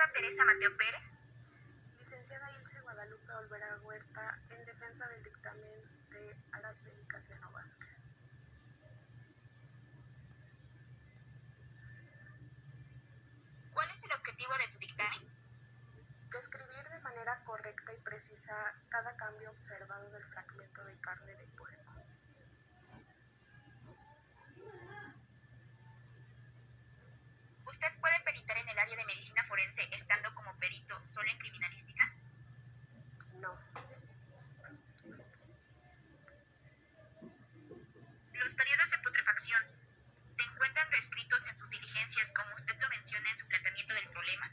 Licenciada Teresa Mateo Pérez. Licenciada Ilse Guadalupe Olvera Huerta, en defensa del dictamen de Araceli Casiano Vázquez. ¿Cuál es el objetivo de su dictamen? Describir de manera correcta y precisa cada cambio observado del fragmento de carne de puerco. ¿Usted puede peritar en el área de medicina forense estando como perito solo en criminalística? No. Los periodos de putrefacción se encuentran descritos en sus diligencias como usted lo menciona en su planteamiento del problema.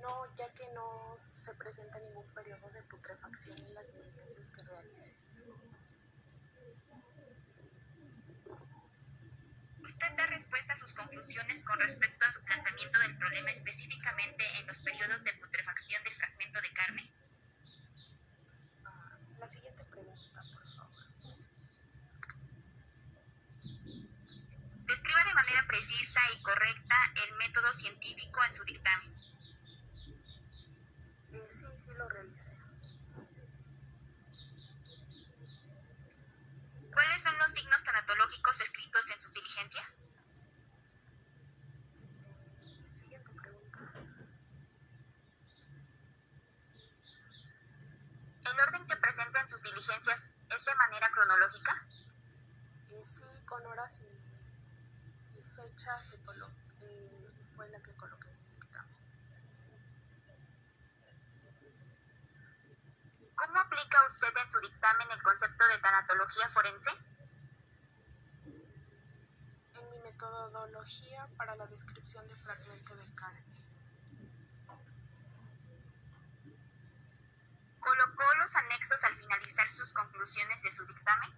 No, ya que no se presenta ningún periodo de putrefacción en las diligencias que realice. Usted da respuesta a sus conclusiones con respecto a su planteamiento del problema específicamente en los periodos de putrefacción del fragmento de carne. La siguiente pregunta, por favor. Describa de manera precisa y correcta el método científico en su dictamen. Eh, sí, sí lo realicé. ¿Cuáles son los signos tanatológicos descritos en sus diligencias? Siguiente pregunta. ¿El orden que presenta es de manera cronológica? Eh, sí, con horas y, y fechas eh, fue la que coloqué. ¿Cómo aplica usted en su dictamen el concepto de tanatología forense? En mi metodología para la descripción de fragmento de carne. ¿Colocó los anexos sus conclusiones de su dictamen?